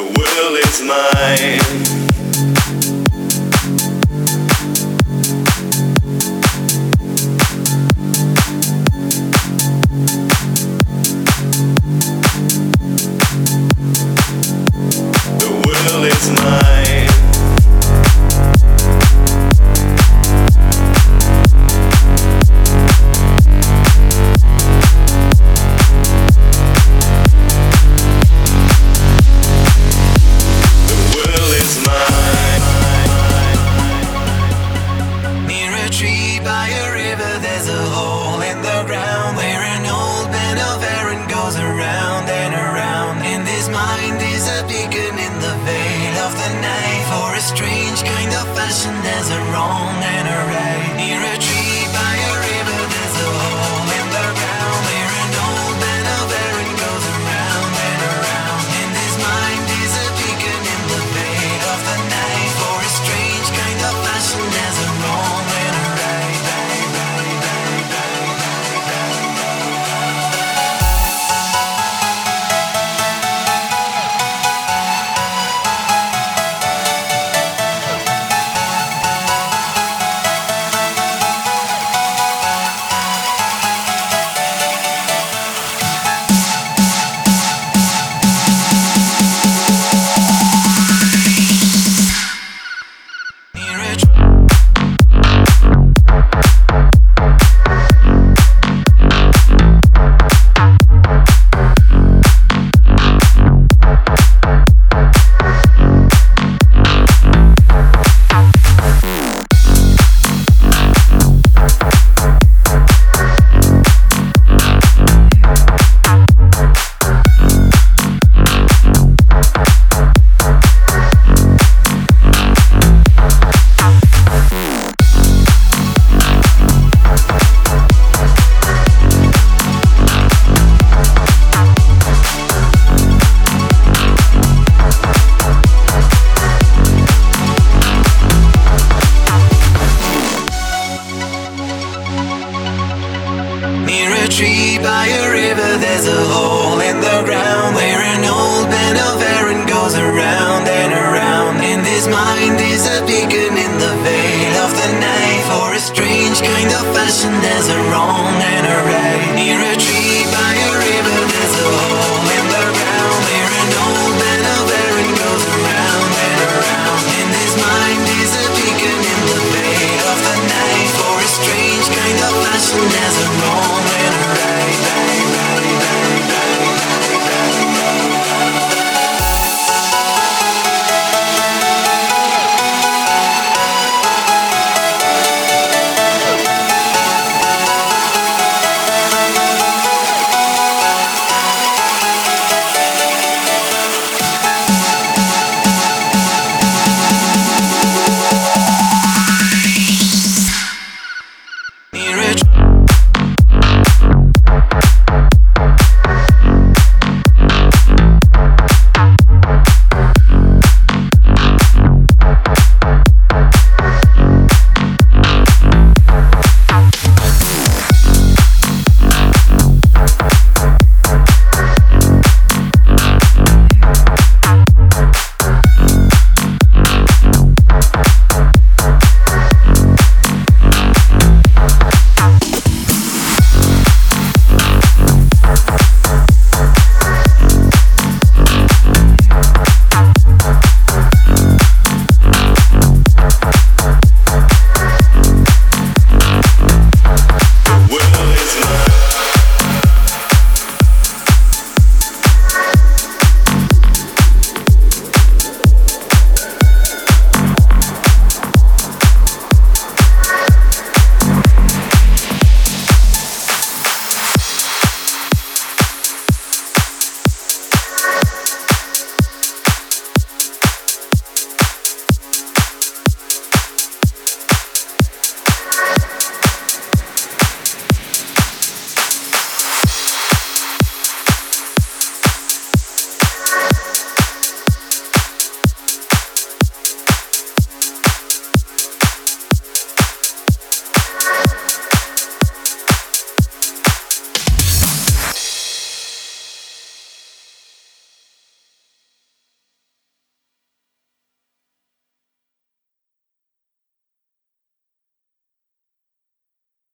world is mine. The world is mine. Tree by a river, there's a hole in the ground where an old man of Aran goes around and around. And his mind is a beacon in the veil of the night for a strange kind of fashion. There's a wrong and a right. his mind is a beacon in the veil of the night. For a strange kind of fashion, there's a wrong and a right. Near a tree by